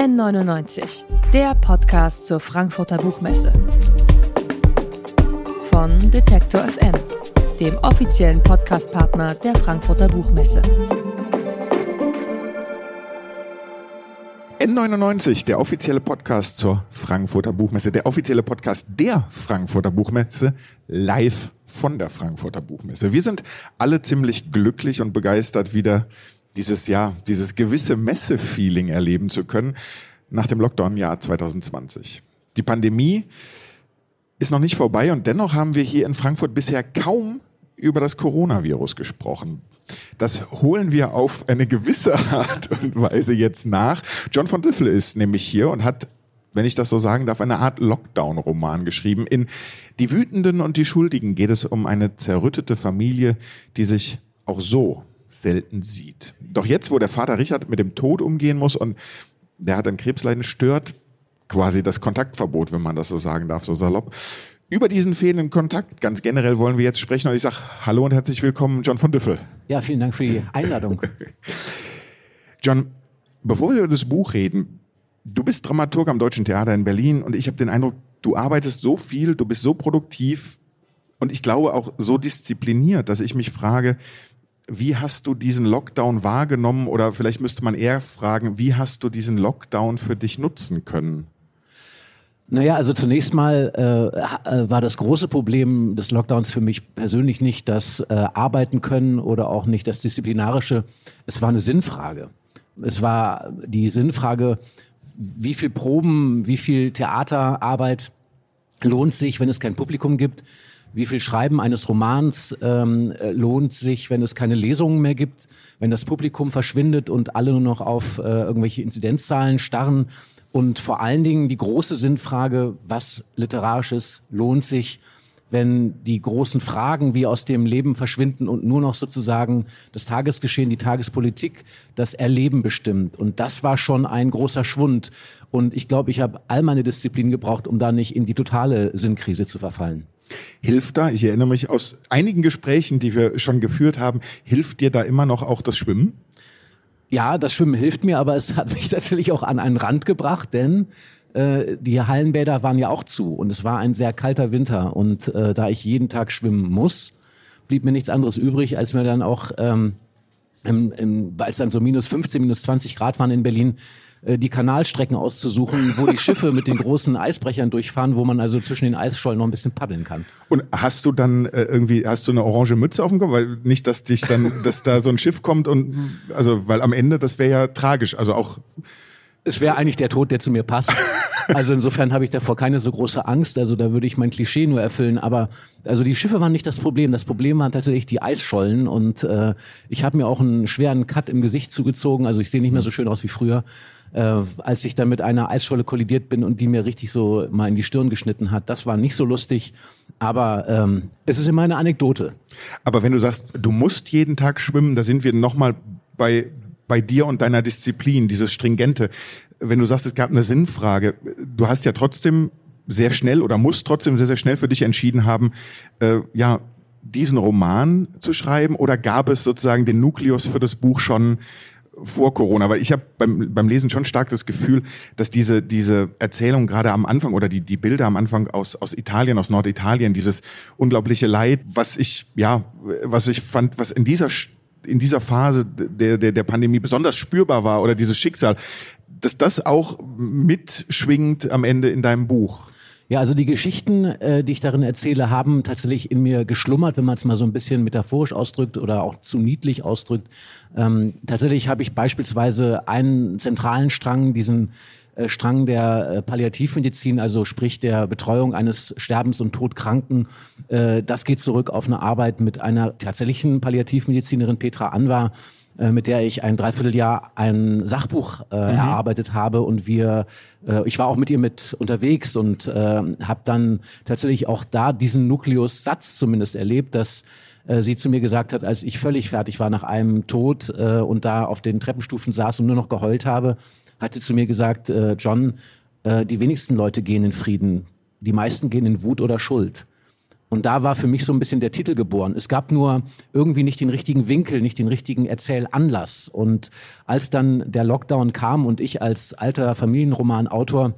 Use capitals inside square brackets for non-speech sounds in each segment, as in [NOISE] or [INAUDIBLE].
N99, der Podcast zur Frankfurter Buchmesse. Von Detektor FM, dem offiziellen Podcastpartner der Frankfurter Buchmesse. N99, der offizielle Podcast zur Frankfurter Buchmesse, der offizielle Podcast der Frankfurter Buchmesse, live von der Frankfurter Buchmesse. Wir sind alle ziemlich glücklich und begeistert, wieder dieses Jahr, dieses gewisse Messe-Feeling erleben zu können nach dem Lockdown-Jahr 2020. Die Pandemie ist noch nicht vorbei und dennoch haben wir hier in Frankfurt bisher kaum über das Coronavirus gesprochen. Das holen wir auf eine gewisse Art und Weise jetzt nach. John von Düffel ist nämlich hier und hat wenn ich das so sagen darf, eine Art Lockdown-Roman geschrieben. In Die Wütenden und die Schuldigen geht es um eine zerrüttete Familie, die sich auch so selten sieht. Doch jetzt, wo der Vater Richard mit dem Tod umgehen muss und der hat ein Krebsleiden, stört quasi das Kontaktverbot, wenn man das so sagen darf, so salopp. Über diesen fehlenden Kontakt ganz generell wollen wir jetzt sprechen und ich sage Hallo und herzlich willkommen, John von Düffel. Ja, vielen Dank für die Einladung. [LAUGHS] John, bevor wir über das Buch reden, du bist Dramaturg am Deutschen Theater in Berlin und ich habe den Eindruck, du arbeitest so viel, du bist so produktiv und ich glaube auch so diszipliniert, dass ich mich frage, wie hast du diesen Lockdown wahrgenommen oder vielleicht müsste man eher fragen, wie hast du diesen Lockdown für dich nutzen können? Naja, also zunächst mal äh, äh, war das große Problem des Lockdowns für mich persönlich nicht das äh, Arbeiten können oder auch nicht das Disziplinarische. Es war eine Sinnfrage. Es war die Sinnfrage, wie viel Proben, wie viel Theaterarbeit lohnt sich, wenn es kein Publikum gibt? Wie viel Schreiben eines Romans ähm, äh, lohnt sich, wenn es keine Lesungen mehr gibt, wenn das Publikum verschwindet und alle nur noch auf äh, irgendwelche Inzidenzzahlen starren? Und vor allen Dingen die große Sinnfrage, was literarisches lohnt sich, wenn die großen Fragen wie aus dem Leben verschwinden und nur noch sozusagen das Tagesgeschehen, die Tagespolitik, das Erleben bestimmt. Und das war schon ein großer Schwund. Und ich glaube, ich habe all meine Disziplinen gebraucht, um da nicht in die totale Sinnkrise zu verfallen. Hilft da, ich erinnere mich aus einigen Gesprächen, die wir schon geführt haben, hilft dir da immer noch auch das Schwimmen? Ja, das Schwimmen hilft mir, aber es hat mich [LAUGHS] natürlich auch an einen Rand gebracht, denn äh, die Hallenbäder waren ja auch zu und es war ein sehr kalter Winter und äh, da ich jeden Tag schwimmen muss, blieb mir nichts anderes übrig, als mir dann auch, ähm, im, im, als dann so minus 15, minus 20 Grad waren in Berlin, die Kanalstrecken auszusuchen, wo die Schiffe mit den großen Eisbrechern durchfahren, wo man also zwischen den Eisschollen noch ein bisschen paddeln kann. Und hast du dann äh, irgendwie, hast du eine orange Mütze auf dem Kopf? Weil nicht, dass dich dann, [LAUGHS] dass da so ein Schiff kommt und, also, weil am Ende, das wäre ja tragisch. Also auch. Es wäre eigentlich der Tod, der zu mir passt. [LAUGHS] Also insofern habe ich davor keine so große Angst. Also da würde ich mein Klischee nur erfüllen. Aber also die Schiffe waren nicht das Problem. Das Problem waren tatsächlich die Eisschollen. Und äh, ich habe mir auch einen schweren Cut im Gesicht zugezogen. Also ich sehe nicht mehr so schön aus wie früher äh, als ich dann mit einer Eisscholle kollidiert bin und die mir richtig so mal in die Stirn geschnitten hat. Das war nicht so lustig, aber ähm, es ist immer eine Anekdote. Aber wenn du sagst, du musst jeden Tag schwimmen, da sind wir nochmal bei, bei dir und deiner Disziplin, dieses Stringente. Wenn du sagst, es gab eine Sinnfrage, du hast ja trotzdem sehr schnell oder musst trotzdem sehr, sehr schnell für dich entschieden haben, äh, ja, diesen Roman zu schreiben oder gab es sozusagen den Nukleus für das Buch schon vor Corona, weil ich habe beim, beim Lesen schon stark das Gefühl, dass diese, diese Erzählung gerade am Anfang oder die, die Bilder am Anfang aus, aus Italien, aus Norditalien, dieses unglaubliche Leid, was ich, ja, was ich fand, was in dieser, in dieser Phase der, der, der Pandemie besonders spürbar war oder dieses Schicksal, dass das auch mitschwingt am Ende in deinem Buch. Ja, also die Geschichten, äh, die ich darin erzähle, haben tatsächlich in mir geschlummert, wenn man es mal so ein bisschen metaphorisch ausdrückt oder auch zu niedlich ausdrückt. Ähm, tatsächlich habe ich beispielsweise einen zentralen Strang, diesen äh, Strang der äh, Palliativmedizin, also sprich der Betreuung eines Sterbens- und Todkranken. Äh, das geht zurück auf eine Arbeit mit einer tatsächlichen Palliativmedizinerin Petra Anwar, mit der ich ein Dreivierteljahr ein Sachbuch äh, mhm. erarbeitet habe und wir, äh, ich war auch mit ihr mit unterwegs und äh, habe dann tatsächlich auch da diesen Nukleus-Satz zumindest erlebt, dass äh, sie zu mir gesagt hat, als ich völlig fertig war nach einem Tod äh, und da auf den Treppenstufen saß und nur noch geheult habe, hat sie zu mir gesagt, äh, John, äh, die wenigsten Leute gehen in Frieden, die meisten gehen in Wut oder Schuld. Und da war für mich so ein bisschen der Titel geboren. Es gab nur irgendwie nicht den richtigen Winkel, nicht den richtigen Erzählanlass. Und als dann der Lockdown kam und ich als alter Familienromanautor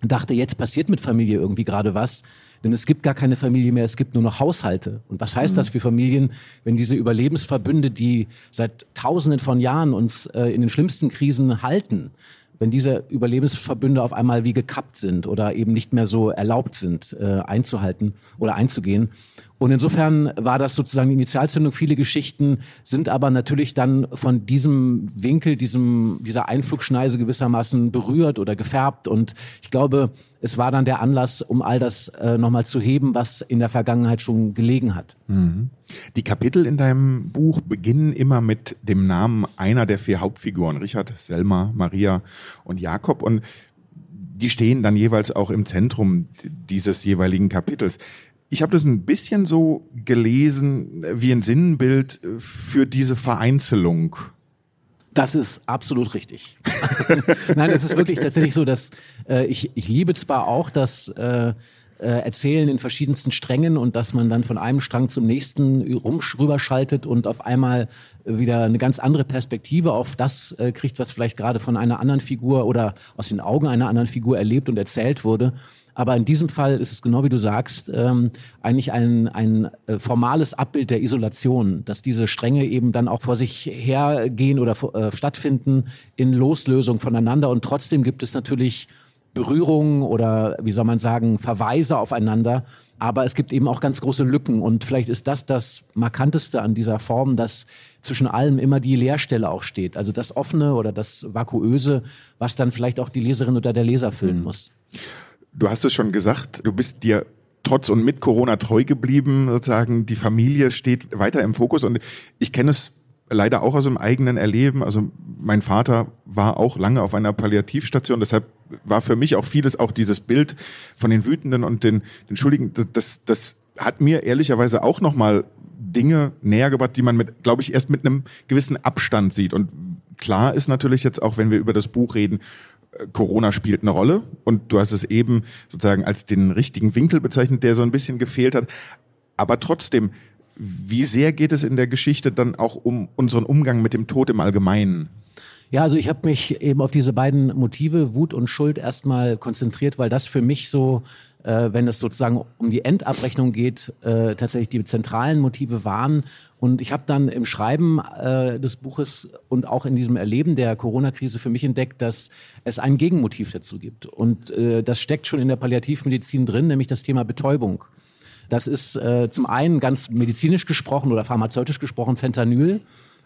dachte, jetzt passiert mit Familie irgendwie gerade was, denn es gibt gar keine Familie mehr, es gibt nur noch Haushalte. Und was heißt mhm. das für Familien, wenn diese Überlebensverbünde, die seit Tausenden von Jahren uns äh, in den schlimmsten Krisen halten, wenn diese Überlebensverbünde auf einmal wie gekappt sind oder eben nicht mehr so erlaubt sind, äh, einzuhalten oder einzugehen. Und insofern war das sozusagen die Initialzündung. Viele Geschichten sind aber natürlich dann von diesem Winkel, diesem, dieser Einflugschneise gewissermaßen berührt oder gefärbt. Und ich glaube, es war dann der Anlass, um all das äh, nochmal zu heben, was in der Vergangenheit schon gelegen hat. Mhm. Die Kapitel in deinem Buch beginnen immer mit dem Namen einer der vier Hauptfiguren, Richard, Selma, Maria und Jakob. Und die stehen dann jeweils auch im Zentrum dieses jeweiligen Kapitels. Ich habe das ein bisschen so gelesen wie ein Sinnbild für diese Vereinzelung. Das ist absolut richtig. [LAUGHS] Nein, es ist wirklich tatsächlich so, dass äh, ich, ich liebe zwar auch das äh, äh, Erzählen in verschiedensten Strängen und dass man dann von einem Strang zum nächsten rüberschaltet und auf einmal wieder eine ganz andere Perspektive auf das äh, kriegt, was vielleicht gerade von einer anderen Figur oder aus den Augen einer anderen Figur erlebt und erzählt wurde. Aber in diesem Fall ist es genau wie du sagst, ähm, eigentlich ein, ein äh, formales Abbild der Isolation, dass diese Stränge eben dann auch vor sich hergehen oder äh, stattfinden in Loslösung voneinander. Und trotzdem gibt es natürlich Berührungen oder wie soll man sagen, Verweise aufeinander. Aber es gibt eben auch ganz große Lücken. Und vielleicht ist das das Markanteste an dieser Form, dass zwischen allem immer die Leerstelle auch steht. Also das Offene oder das Vakuöse, was dann vielleicht auch die Leserin oder der Leser füllen mhm. Du hast es schon gesagt, du bist dir trotz und mit Corona treu geblieben, sozusagen. Die Familie steht weiter im Fokus und ich kenne es leider auch aus dem eigenen Erleben. Also mein Vater war auch lange auf einer Palliativstation, deshalb war für mich auch vieles, auch dieses Bild von den Wütenden und den, den Schuldigen, das, das hat mir ehrlicherweise auch nochmal Dinge näher gebracht, die man mit, glaube ich, erst mit einem gewissen Abstand sieht. Und klar ist natürlich jetzt auch, wenn wir über das Buch reden, Corona spielt eine Rolle und du hast es eben sozusagen als den richtigen Winkel bezeichnet, der so ein bisschen gefehlt hat. Aber trotzdem, wie sehr geht es in der Geschichte dann auch um unseren Umgang mit dem Tod im Allgemeinen? Ja, also ich habe mich eben auf diese beiden Motive, Wut und Schuld, erstmal konzentriert, weil das für mich so äh, wenn es sozusagen um die Endabrechnung geht, äh, tatsächlich die zentralen Motive waren. Und ich habe dann im Schreiben äh, des Buches und auch in diesem Erleben der Corona-Krise für mich entdeckt, dass es ein Gegenmotiv dazu gibt. Und äh, das steckt schon in der Palliativmedizin drin, nämlich das Thema Betäubung. Das ist äh, zum einen ganz medizinisch gesprochen oder pharmazeutisch gesprochen Fentanyl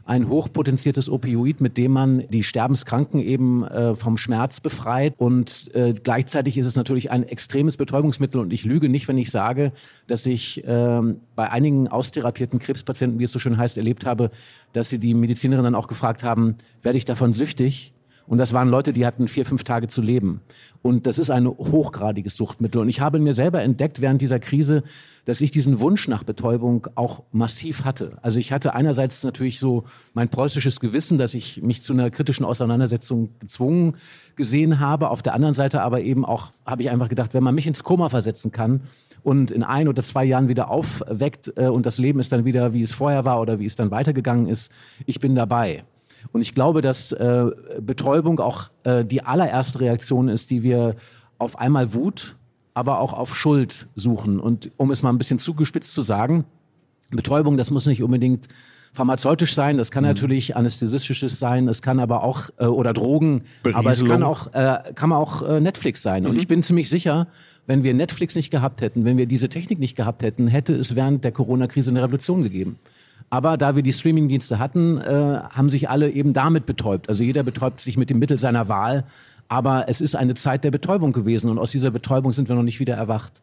ein hochpotenziertes Opioid, mit dem man die Sterbenskranken eben äh, vom Schmerz befreit. Und äh, gleichzeitig ist es natürlich ein extremes Betäubungsmittel. Und ich lüge nicht, wenn ich sage, dass ich äh, bei einigen austherapierten Krebspatienten, wie es so schön heißt, erlebt habe, dass sie die Medizinerin dann auch gefragt haben, werde ich davon süchtig? Und das waren Leute, die hatten vier, fünf Tage zu leben. Und das ist ein hochgradiges Suchtmittel. Und ich habe mir selber entdeckt während dieser Krise, dass ich diesen Wunsch nach Betäubung auch massiv hatte. Also ich hatte einerseits natürlich so mein preußisches Gewissen, dass ich mich zu einer kritischen Auseinandersetzung gezwungen gesehen habe. Auf der anderen Seite aber eben auch habe ich einfach gedacht, wenn man mich ins Koma versetzen kann und in ein oder zwei Jahren wieder aufweckt äh, und das Leben ist dann wieder, wie es vorher war oder wie es dann weitergegangen ist, ich bin dabei. Und ich glaube, dass äh, Betäubung auch äh, die allererste Reaktion ist, die wir auf einmal Wut, aber auch auf Schuld suchen. Und um es mal ein bisschen zugespitzt zu sagen, Betäubung, das muss nicht unbedingt pharmazeutisch sein, das kann mhm. natürlich anästhesistisches sein, es kann aber auch äh, oder Drogen, Berieselung. aber es kann auch äh, kann auch äh, Netflix sein. Mhm. Und ich bin ziemlich sicher, wenn wir Netflix nicht gehabt hätten, wenn wir diese Technik nicht gehabt hätten, hätte es während der Corona-Krise eine Revolution gegeben. Aber da wir die Streamingdienste hatten, äh, haben sich alle eben damit betäubt. Also jeder betäubt sich mit dem Mittel seiner Wahl. Aber es ist eine Zeit der Betäubung gewesen und aus dieser Betäubung sind wir noch nicht wieder erwacht.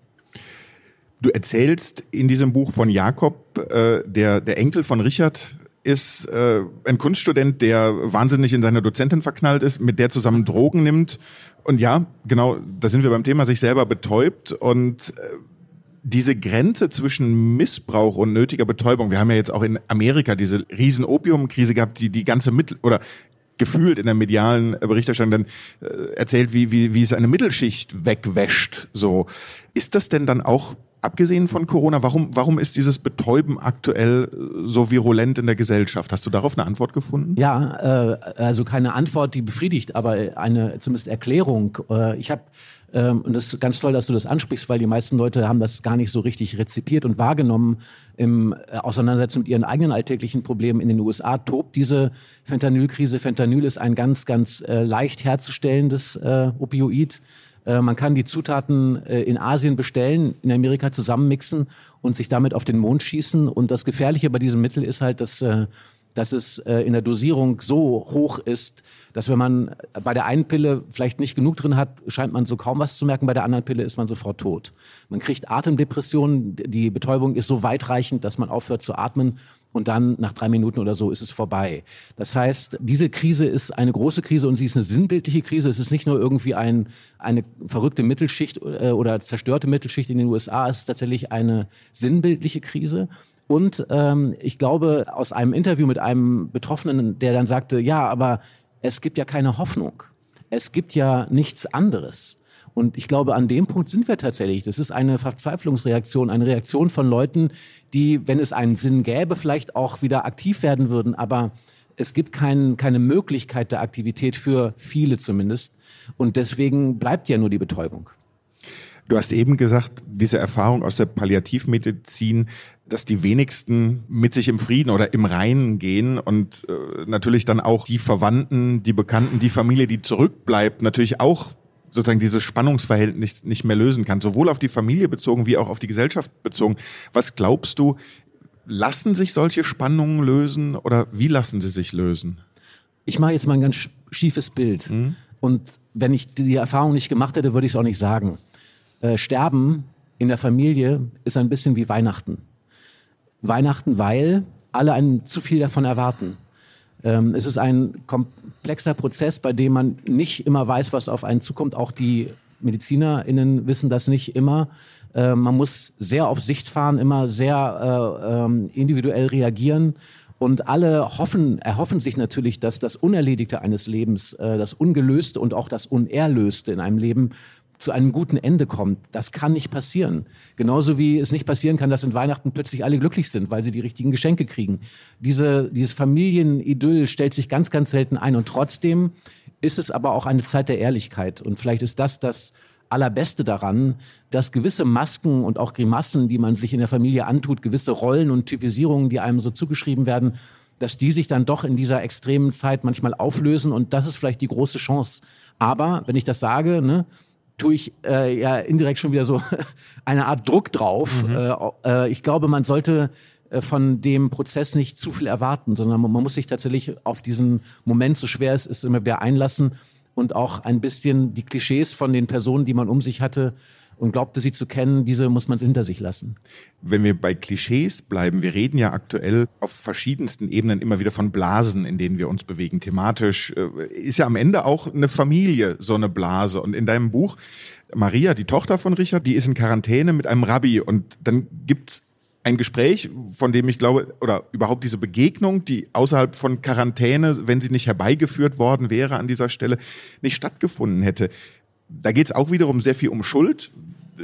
Du erzählst in diesem Buch von Jakob, äh, der, der Enkel von Richard ist äh, ein Kunststudent, der wahnsinnig in seine Dozentin verknallt ist, mit der zusammen Drogen nimmt. Und ja, genau, da sind wir beim Thema, sich selber betäubt. Und äh, diese Grenze zwischen Missbrauch und nötiger Betäubung, wir haben ja jetzt auch in Amerika diese riesen Opiumkrise gehabt, die die ganze Mittel oder gefühlt in der medialen Berichterstattung dann äh, erzählt, wie, wie, wie es eine Mittelschicht wegwäscht. So ist das denn dann auch abgesehen von Corona, warum, warum ist dieses Betäuben aktuell äh, so virulent in der Gesellschaft? Hast du darauf eine Antwort gefunden? Ja, äh, also keine Antwort, die befriedigt, aber eine zumindest Erklärung. Äh, ich habe ähm, und das ist ganz toll, dass du das ansprichst, weil die meisten Leute haben das gar nicht so richtig rezipiert und wahrgenommen im äh, Auseinandersetzung mit ihren eigenen alltäglichen Problemen. In den USA tobt diese Fentanylkrise. Fentanyl ist ein ganz, ganz äh, leicht herzustellendes äh, Opioid. Äh, man kann die Zutaten äh, in Asien bestellen, in Amerika zusammenmixen und sich damit auf den Mond schießen. Und das Gefährliche bei diesem Mittel ist halt, dass, dass es in der Dosierung so hoch ist, dass wenn man bei der einen Pille vielleicht nicht genug drin hat, scheint man so kaum was zu merken, bei der anderen Pille ist man sofort tot. Man kriegt Atemdepressionen, die Betäubung ist so weitreichend, dass man aufhört zu atmen und dann nach drei Minuten oder so ist es vorbei. Das heißt, diese Krise ist eine große Krise und sie ist eine sinnbildliche Krise. Es ist nicht nur irgendwie ein, eine verrückte Mittelschicht äh, oder zerstörte Mittelschicht in den USA, es ist tatsächlich eine sinnbildliche Krise. Und ähm, ich glaube, aus einem Interview mit einem Betroffenen, der dann sagte, ja, aber es gibt ja keine Hoffnung. Es gibt ja nichts anderes. Und ich glaube, an dem Punkt sind wir tatsächlich. Das ist eine Verzweiflungsreaktion, eine Reaktion von Leuten, die, wenn es einen Sinn gäbe, vielleicht auch wieder aktiv werden würden. Aber es gibt kein, keine Möglichkeit der Aktivität für viele zumindest. Und deswegen bleibt ja nur die Betäubung. Du hast eben gesagt, diese Erfahrung aus der Palliativmedizin, dass die wenigsten mit sich im Frieden oder im Reinen gehen und äh, natürlich dann auch die Verwandten, die Bekannten, die Familie, die zurückbleibt, natürlich auch sozusagen dieses Spannungsverhältnis nicht mehr lösen kann, sowohl auf die Familie bezogen wie auch auf die Gesellschaft bezogen. Was glaubst du, lassen sich solche Spannungen lösen oder wie lassen sie sich lösen? Ich mache jetzt mal ein ganz schiefes Bild. Mhm. Und wenn ich die Erfahrung nicht gemacht hätte, würde ich es auch nicht sagen. Äh, Sterben in der Familie ist ein bisschen wie Weihnachten. Weihnachten, weil alle ein zu viel davon erwarten. Ähm, es ist ein komplexer Prozess, bei dem man nicht immer weiß, was auf einen zukommt. Auch die MedizinerInnen wissen das nicht immer. Äh, man muss sehr auf Sicht fahren, immer sehr äh, ähm, individuell reagieren. Und alle hoffen, erhoffen sich natürlich, dass das Unerledigte eines Lebens, äh, das Ungelöste und auch das Unerlöste in einem Leben zu einem guten Ende kommt. Das kann nicht passieren. Genauso wie es nicht passieren kann, dass in Weihnachten plötzlich alle glücklich sind, weil sie die richtigen Geschenke kriegen. Diese, dieses Familienidyll stellt sich ganz, ganz selten ein. Und trotzdem ist es aber auch eine Zeit der Ehrlichkeit. Und vielleicht ist das das Allerbeste daran, dass gewisse Masken und auch Grimassen, die man sich in der Familie antut, gewisse Rollen und Typisierungen, die einem so zugeschrieben werden, dass die sich dann doch in dieser extremen Zeit manchmal auflösen. Und das ist vielleicht die große Chance. Aber wenn ich das sage, ne, tue ich äh, ja indirekt schon wieder so [LAUGHS] eine Art Druck drauf. Mhm. Äh, äh, ich glaube, man sollte äh, von dem Prozess nicht zu viel erwarten, sondern man, man muss sich tatsächlich auf diesen Moment, so schwer es ist, immer wieder einlassen und auch ein bisschen die Klischees von den Personen, die man um sich hatte, und glaubte sie zu kennen, diese muss man hinter sich lassen. Wenn wir bei Klischees bleiben, wir reden ja aktuell auf verschiedensten Ebenen immer wieder von Blasen, in denen wir uns bewegen. Thematisch äh, ist ja am Ende auch eine Familie so eine Blase. Und in deinem Buch, Maria, die Tochter von Richard, die ist in Quarantäne mit einem Rabbi und dann gibt's ein Gespräch, von dem ich glaube, oder überhaupt diese Begegnung, die außerhalb von Quarantäne, wenn sie nicht herbeigeführt worden wäre an dieser Stelle, nicht stattgefunden hätte. Da geht es auch wiederum sehr viel um Schuld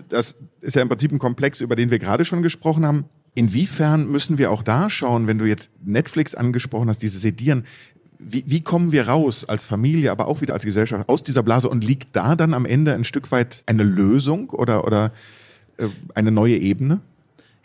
das ist ja im Prinzip ein Komplex, über den wir gerade schon gesprochen haben. Inwiefern müssen wir auch da schauen, wenn du jetzt Netflix angesprochen hast, dieses Sedieren, wie, wie kommen wir raus als Familie, aber auch wieder als Gesellschaft aus dieser Blase und liegt da dann am Ende ein Stück weit eine Lösung oder, oder äh, eine neue Ebene?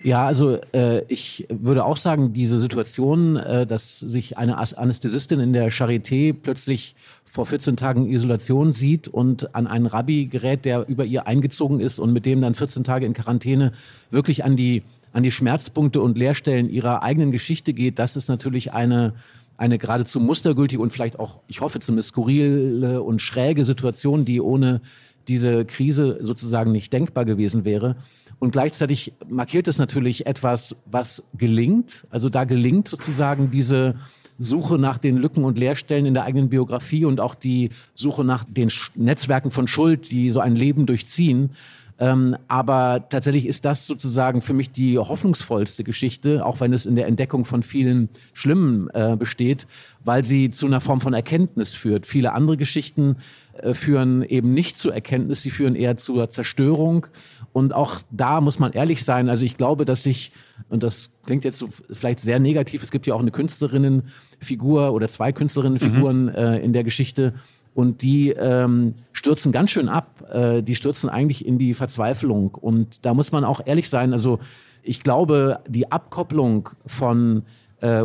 Ja, also äh, ich würde auch sagen, diese Situation, äh, dass sich eine Anästhesistin in der Charité plötzlich vor 14 Tagen Isolation sieht und an einen Rabbi gerät, der über ihr eingezogen ist und mit dem dann 14 Tage in Quarantäne wirklich an die, an die Schmerzpunkte und Leerstellen ihrer eigenen Geschichte geht, das ist natürlich eine, eine geradezu mustergültige und vielleicht auch, ich hoffe, zumindest skurrile und schräge Situation, die ohne diese Krise sozusagen nicht denkbar gewesen wäre. Und gleichzeitig markiert es natürlich etwas, was gelingt. Also da gelingt sozusagen diese Suche nach den Lücken und Leerstellen in der eigenen Biografie und auch die Suche nach den Netzwerken von Schuld, die so ein Leben durchziehen. Ähm, aber tatsächlich ist das sozusagen für mich die hoffnungsvollste Geschichte, auch wenn es in der Entdeckung von vielen Schlimmen äh, besteht, weil sie zu einer Form von Erkenntnis führt. Viele andere Geschichten führen eben nicht zur Erkenntnis, sie führen eher zur Zerstörung. Und auch da muss man ehrlich sein. Also ich glaube, dass sich, und das klingt jetzt so vielleicht sehr negativ, es gibt ja auch eine Künstlerinnenfigur oder zwei Künstlerinnenfiguren mhm. äh, in der Geschichte, und die ähm, stürzen ganz schön ab. Äh, die stürzen eigentlich in die Verzweiflung. Und da muss man auch ehrlich sein. Also ich glaube, die Abkopplung von äh,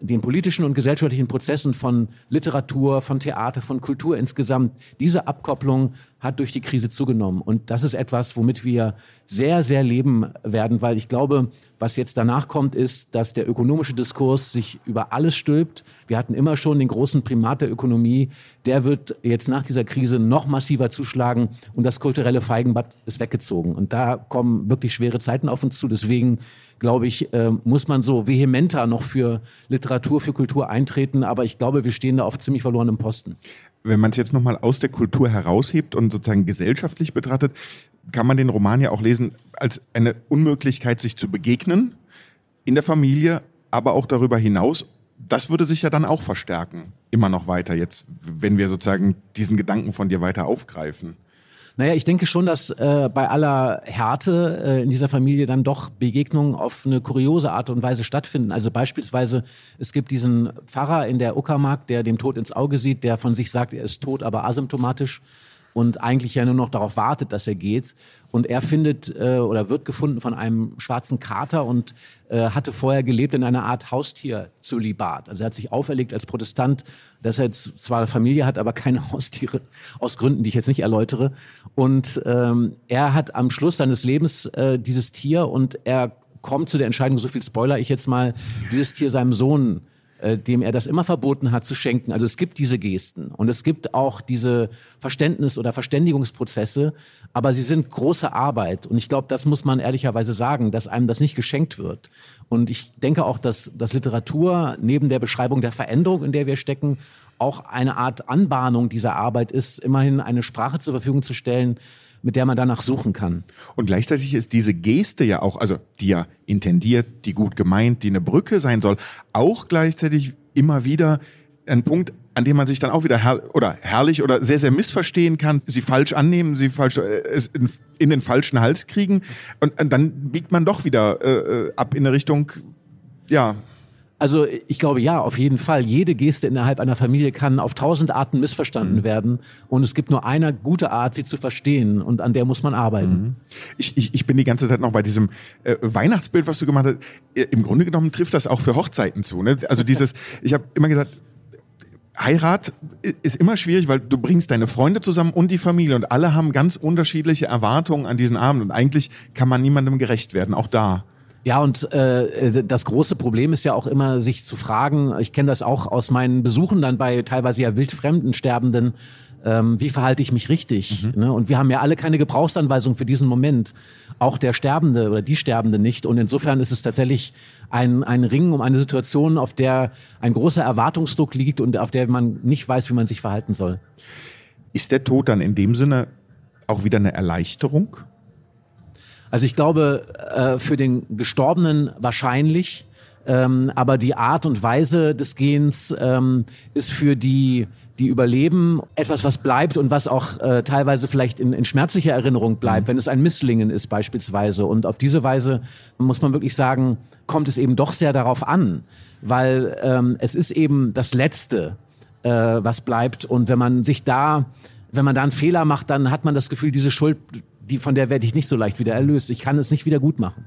den politischen und gesellschaftlichen Prozessen von Literatur, von Theater, von Kultur insgesamt, diese Abkopplung hat durch die Krise zugenommen. Und das ist etwas, womit wir sehr, sehr leben werden, weil ich glaube, was jetzt danach kommt, ist, dass der ökonomische Diskurs sich über alles stülpt. Wir hatten immer schon den großen Primat der Ökonomie. Der wird jetzt nach dieser Krise noch massiver zuschlagen und das kulturelle Feigenbad ist weggezogen. Und da kommen wirklich schwere Zeiten auf uns zu. Deswegen glaube ich, äh, muss man so vehementer noch für Literatur, für Kultur eintreten. Aber ich glaube, wir stehen da auf ziemlich verlorenem Posten. Wenn man es jetzt nochmal aus der Kultur heraushebt und sozusagen gesellschaftlich betrachtet, kann man den Roman ja auch lesen als eine Unmöglichkeit, sich zu begegnen in der Familie, aber auch darüber hinaus. Das würde sich ja dann auch verstärken, immer noch weiter jetzt, wenn wir sozusagen diesen Gedanken von dir weiter aufgreifen. Naja, ich denke schon, dass äh, bei aller Härte äh, in dieser Familie dann doch Begegnungen auf eine kuriose Art und Weise stattfinden. Also beispielsweise, es gibt diesen Pfarrer in der Uckermark, der dem Tod ins Auge sieht, der von sich sagt, er ist tot, aber asymptomatisch und eigentlich ja nur noch darauf wartet, dass er geht. Und er findet äh, oder wird gefunden von einem schwarzen Kater und äh, hatte vorher gelebt in einer Art Haustierzölibat. Also er hat sich auferlegt als Protestant, dass er jetzt zwar Familie hat, aber keine [LAUGHS] Haustiere, aus Gründen, die ich jetzt nicht erläutere. Und ähm, er hat am Schluss seines Lebens äh, dieses Tier und er kommt zu der Entscheidung, so viel Spoiler ich jetzt mal, dieses Tier seinem Sohn äh, dem er das immer verboten hat zu schenken. Also es gibt diese Gesten und es gibt auch diese Verständnis- oder Verständigungsprozesse, aber sie sind große Arbeit. Und ich glaube, das muss man ehrlicherweise sagen, dass einem das nicht geschenkt wird. Und ich denke auch, dass, dass Literatur neben der Beschreibung der Veränderung, in der wir stecken, auch eine Art Anbahnung dieser Arbeit ist, immerhin eine Sprache zur Verfügung zu stellen, mit der man danach suchen kann. Und gleichzeitig ist diese Geste ja auch, also die ja intendiert, die gut gemeint, die eine Brücke sein soll, auch gleichzeitig immer wieder ein Punkt, an dem man sich dann auch wieder her oder herrlich oder sehr, sehr missverstehen kann, sie falsch annehmen, sie falsch äh, in, in, den falschen Hals kriegen und, und dann biegt man doch wieder äh, äh ab in eine Richtung, ja, also ich glaube ja, auf jeden Fall. Jede Geste innerhalb einer Familie kann auf tausend Arten missverstanden mhm. werden. Und es gibt nur eine gute Art, sie zu verstehen. Und an der muss man arbeiten. Mhm. Ich, ich, ich bin die ganze Zeit noch bei diesem äh, Weihnachtsbild, was du gemacht hast. Äh, Im Grunde genommen trifft das auch für Hochzeiten zu. Ne? Also dieses, ich habe immer gesagt, Heirat ist immer schwierig, weil du bringst deine Freunde zusammen und die Familie und alle haben ganz unterschiedliche Erwartungen an diesen Abend und eigentlich kann man niemandem gerecht werden, auch da. Ja, und äh, das große Problem ist ja auch immer, sich zu fragen, ich kenne das auch aus meinen Besuchen dann bei teilweise ja wildfremden Sterbenden, ähm, wie verhalte ich mich richtig? Mhm. Ne? Und wir haben ja alle keine Gebrauchsanweisung für diesen Moment. Auch der Sterbende oder die Sterbende nicht. Und insofern ist es tatsächlich ein, ein Ringen um eine Situation, auf der ein großer Erwartungsdruck liegt und auf der man nicht weiß, wie man sich verhalten soll. Ist der Tod dann in dem Sinne auch wieder eine Erleichterung? Also ich glaube, äh, für den Gestorbenen wahrscheinlich, ähm, aber die Art und Weise des Gehens ähm, ist für die die überleben, etwas, was bleibt und was auch äh, teilweise vielleicht in, in schmerzlicher Erinnerung bleibt, mhm. wenn es ein Misslingen ist beispielsweise. Und auf diese Weise muss man wirklich sagen, kommt es eben doch sehr darauf an, weil ähm, es ist eben das Letzte, äh, was bleibt. Und wenn man sich da, wenn man da einen Fehler macht, dann hat man das Gefühl, diese Schuld die, von der werde ich nicht so leicht wieder erlöst. Ich kann es nicht wieder gut machen.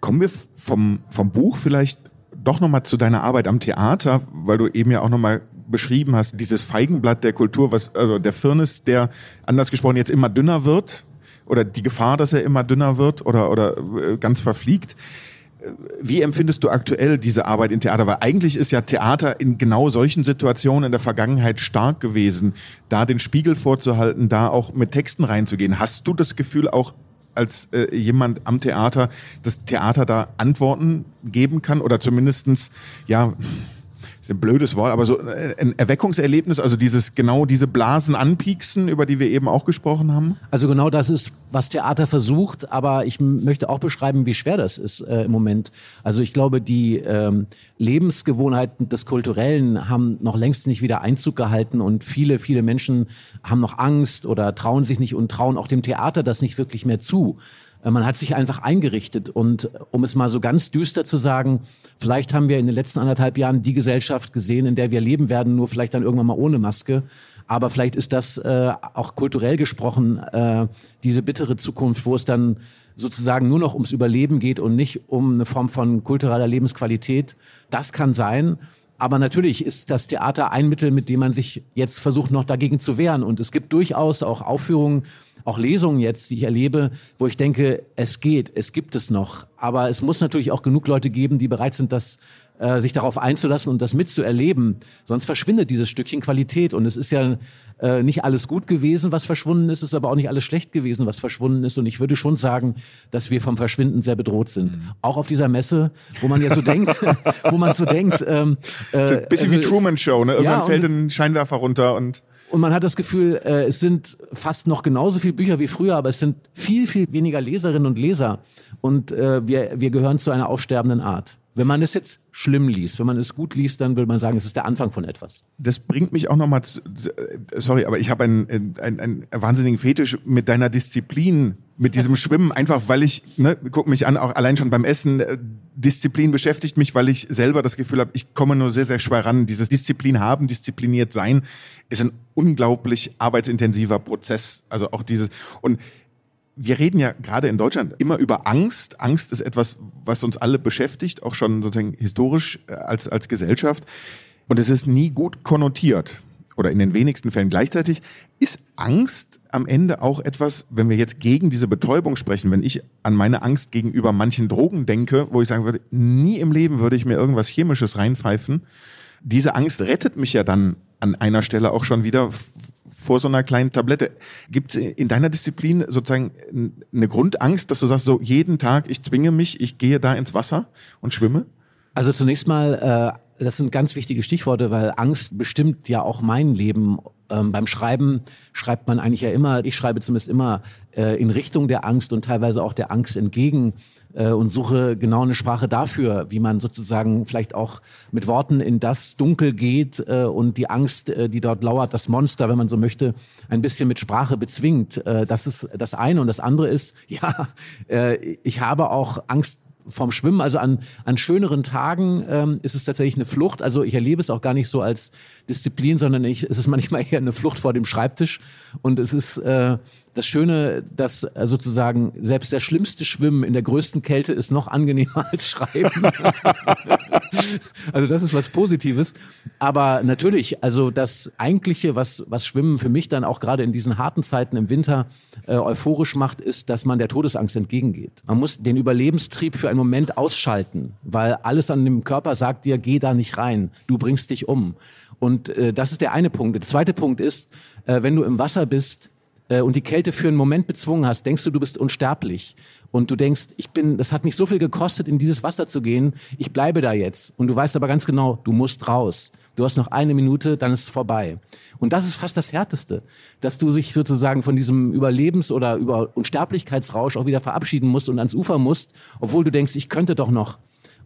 Kommen wir vom, vom Buch vielleicht doch nochmal zu deiner Arbeit am Theater, weil du eben ja auch nochmal beschrieben hast, dieses Feigenblatt der Kultur, was, also der Firnis, der anders gesprochen jetzt immer dünner wird oder die Gefahr, dass er immer dünner wird oder, oder äh, ganz verfliegt. Wie empfindest du aktuell diese Arbeit in Theater? Weil eigentlich ist ja Theater in genau solchen Situationen in der Vergangenheit stark gewesen, da den Spiegel vorzuhalten, da auch mit Texten reinzugehen. Hast du das Gefühl auch als äh, jemand am Theater, dass Theater da Antworten geben kann oder zumindestens ja ist ein blödes Wort, aber so ein Erweckungserlebnis, also dieses genau diese Blasen anpieksen, über die wir eben auch gesprochen haben? Also genau das ist, was Theater versucht, aber ich möchte auch beschreiben, wie schwer das ist äh, im Moment. Also ich glaube, die ähm, Lebensgewohnheiten des Kulturellen haben noch längst nicht wieder Einzug gehalten und viele, viele Menschen haben noch Angst oder trauen sich nicht und trauen auch dem Theater das nicht wirklich mehr zu. Äh, man hat sich einfach eingerichtet. Und um es mal so ganz düster zu sagen, vielleicht haben wir in den letzten anderthalb Jahren die Gesellschaft gesehen, in der wir leben werden, nur vielleicht dann irgendwann mal ohne Maske. Aber vielleicht ist das äh, auch kulturell gesprochen äh, diese bittere Zukunft, wo es dann sozusagen nur noch ums Überleben geht und nicht um eine Form von kultureller Lebensqualität. Das kann sein. Aber natürlich ist das Theater ein Mittel, mit dem man sich jetzt versucht, noch dagegen zu wehren. Und es gibt durchaus auch Aufführungen, auch Lesungen jetzt, die ich erlebe, wo ich denke, es geht, es gibt es noch. Aber es muss natürlich auch genug Leute geben, die bereit sind, das äh, sich darauf einzulassen und das mitzuerleben. Sonst verschwindet dieses Stückchen Qualität. Und es ist ja äh, nicht alles gut gewesen, was verschwunden ist, es ist aber auch nicht alles schlecht gewesen, was verschwunden ist. Und ich würde schon sagen, dass wir vom Verschwinden sehr bedroht sind. Mhm. Auch auf dieser Messe, wo man ja so denkt, [LAUGHS] wo man so denkt. Ähm, äh, so ein bisschen also, wie Truman Show, ne? Irgendwann ja, fällt ein Scheinwerfer runter und und man hat das Gefühl, äh, es sind fast noch genauso viele Bücher wie früher, aber es sind viel, viel weniger Leserinnen und Leser. Und äh, wir, wir gehören zu einer aussterbenden Art. Wenn man es jetzt schlimm liest, wenn man es gut liest, dann würde man sagen, es ist der Anfang von etwas. Das bringt mich auch nochmal, sorry, aber ich habe einen, einen, einen wahnsinnigen Fetisch mit deiner Disziplin, mit [LAUGHS] diesem Schwimmen, einfach weil ich, ne, guck mich an, auch allein schon beim Essen, äh, Disziplin beschäftigt mich, weil ich selber das Gefühl habe, ich komme nur sehr, sehr schwer ran. Dieses Disziplin haben, diszipliniert sein, ist ein unglaublich arbeitsintensiver Prozess. Also auch dieses, und wir reden ja gerade in Deutschland immer über Angst. Angst ist etwas, was uns alle beschäftigt, auch schon sozusagen historisch äh, als, als Gesellschaft. Und es ist nie gut konnotiert oder in den wenigsten Fällen gleichzeitig. Ist Angst am Ende auch etwas, wenn wir jetzt gegen diese Betäubung sprechen, wenn ich an meine Angst gegenüber manchen Drogen denke, wo ich sagen würde, nie im Leben würde ich mir irgendwas Chemisches reinpfeifen. Diese Angst rettet mich ja dann an einer Stelle auch schon wieder vor so einer kleinen Tablette. Gibt es in deiner Disziplin sozusagen eine Grundangst, dass du sagst, so jeden Tag, ich zwinge mich, ich gehe da ins Wasser und schwimme? Also zunächst mal, äh, das sind ganz wichtige Stichworte, weil Angst bestimmt ja auch mein Leben. Ähm, beim Schreiben schreibt man eigentlich ja immer, ich schreibe zumindest immer äh, in Richtung der Angst und teilweise auch der Angst entgegen äh, und suche genau eine Sprache dafür, wie man sozusagen vielleicht auch mit Worten in das Dunkel geht äh, und die Angst, äh, die dort lauert, das Monster, wenn man so möchte, ein bisschen mit Sprache bezwingt. Äh, das ist das eine. Und das andere ist, [LAUGHS] ja, äh, ich habe auch Angst vom Schwimmen, also an, an schöneren Tagen ähm, ist es tatsächlich eine Flucht. Also ich erlebe es auch gar nicht so als Disziplin, sondern ich, es ist manchmal eher eine Flucht vor dem Schreibtisch. Und es ist äh, das Schöne, dass äh, sozusagen selbst der schlimmste Schwimmen in der größten Kälte ist noch angenehmer [LAUGHS] als Schreiben. [LAUGHS] also das ist was Positives. Aber natürlich, also das eigentliche, was, was Schwimmen für mich dann auch gerade in diesen harten Zeiten im Winter äh, euphorisch macht, ist, dass man der Todesangst entgegengeht. Man muss den Überlebenstrieb für einen Moment ausschalten, weil alles an dem Körper sagt dir, geh da nicht rein, du bringst dich um. Und äh, das ist der eine Punkt. Der zweite Punkt ist, äh, wenn du im Wasser bist, äh, und die Kälte für einen Moment bezwungen hast, denkst du, du bist unsterblich. Und du denkst, ich bin, das hat mich so viel gekostet, in dieses Wasser zu gehen, ich bleibe da jetzt. Und du weißt aber ganz genau, du musst raus. Du hast noch eine Minute, dann ist es vorbei. Und das ist fast das Härteste, dass du dich sozusagen von diesem Überlebens- oder Über Unsterblichkeitsrausch auch wieder verabschieden musst und ans Ufer musst, obwohl du denkst, ich könnte doch noch.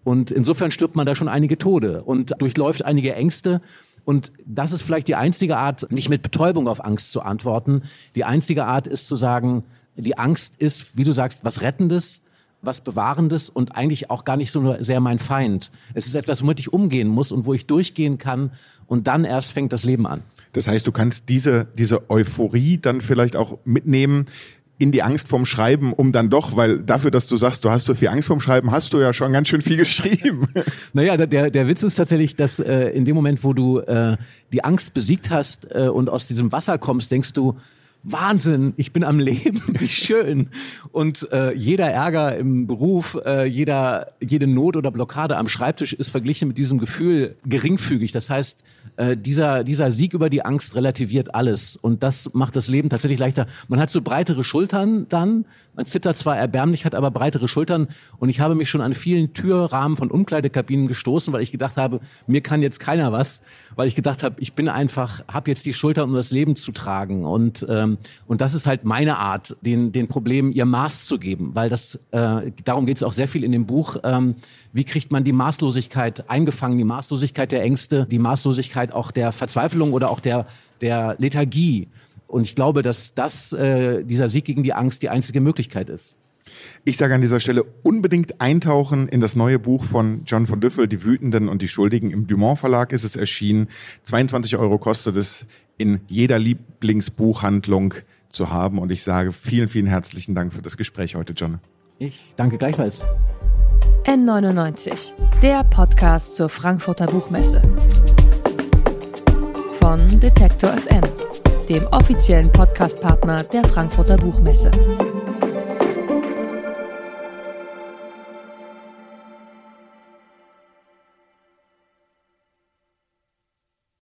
Und insofern stirbt man da schon einige Tode und durchläuft einige Ängste. Und das ist vielleicht die einzige Art, nicht mit Betäubung auf Angst zu antworten. Die einzige Art ist zu sagen, die Angst ist, wie du sagst, was Rettendes, was Bewahrendes und eigentlich auch gar nicht so sehr mein Feind. Es ist etwas, womit ich umgehen muss und wo ich durchgehen kann und dann erst fängt das Leben an. Das heißt, du kannst diese, diese Euphorie dann vielleicht auch mitnehmen, in die Angst vorm Schreiben, um dann doch, weil dafür, dass du sagst, du hast so viel Angst vorm Schreiben, hast du ja schon ganz schön viel [LAUGHS] geschrieben. [LAUGHS] Naja, der, der Witz ist tatsächlich, dass äh, in dem Moment, wo du äh, die Angst besiegt hast äh, und aus diesem Wasser kommst, denkst du, Wahnsinn, ich bin am Leben, [LAUGHS] wie schön. Und äh, jeder Ärger im Beruf, äh, jeder, jede Not oder Blockade am Schreibtisch ist verglichen mit diesem Gefühl geringfügig. Das heißt, äh, dieser, dieser Sieg über die Angst relativiert alles. Und das macht das Leben tatsächlich leichter. Man hat so breitere Schultern dann. Man zittert zwar erbärmlich, hat aber breitere Schultern. Und ich habe mich schon an vielen Türrahmen von Umkleidekabinen gestoßen, weil ich gedacht habe, mir kann jetzt keiner was. Weil ich gedacht habe, ich bin einfach, habe jetzt die Schultern, um das Leben zu tragen. Und, ähm, und das ist halt meine Art, den, den Problemen ihr Maß zu geben. Weil das, äh, darum geht es auch sehr viel in dem Buch. Ähm, wie kriegt man die Maßlosigkeit eingefangen, die Maßlosigkeit der Ängste, die Maßlosigkeit auch der Verzweiflung oder auch der, der Lethargie. Und ich glaube, dass das, äh, dieser Sieg gegen die Angst die einzige Möglichkeit ist. Ich sage an dieser Stelle unbedingt eintauchen in das neue Buch von John von Düffel, Die Wütenden und die Schuldigen. Im Dumont Verlag ist es erschienen. 22 Euro kostet es in jeder Lieblingsbuchhandlung zu haben. Und ich sage vielen, vielen herzlichen Dank für das Gespräch heute, John. Ich danke gleichfalls. N99, der Podcast zur Frankfurter Buchmesse. Von Detektor FM, dem offiziellen Podcastpartner der Frankfurter Buchmesse.